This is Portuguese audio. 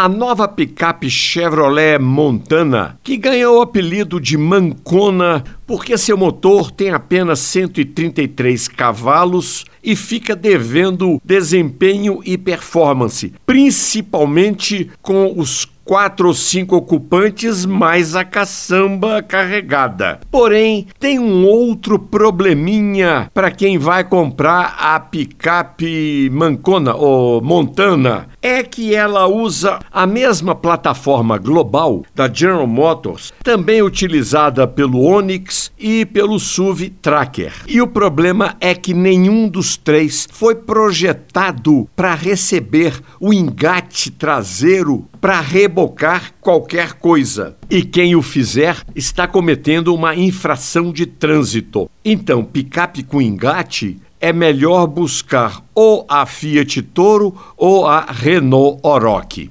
A nova picape Chevrolet Montana, que ganhou o apelido de Mancona porque seu motor tem apenas 133 cavalos e fica devendo desempenho e performance, principalmente com os quatro ou cinco ocupantes mais a caçamba carregada. Porém, tem um outro probleminha para quem vai comprar a picape Mancona ou Montana. É que ela usa a mesma plataforma global da General Motors, também utilizada pelo Onix e pelo SUV Tracker. E o problema é que nenhum dos três foi projetado para receber o engate traseiro para rebocar qualquer coisa. E quem o fizer está cometendo uma infração de trânsito. Então, picape com engate é melhor buscar ou a Fiat Toro ou a Renault Oroch.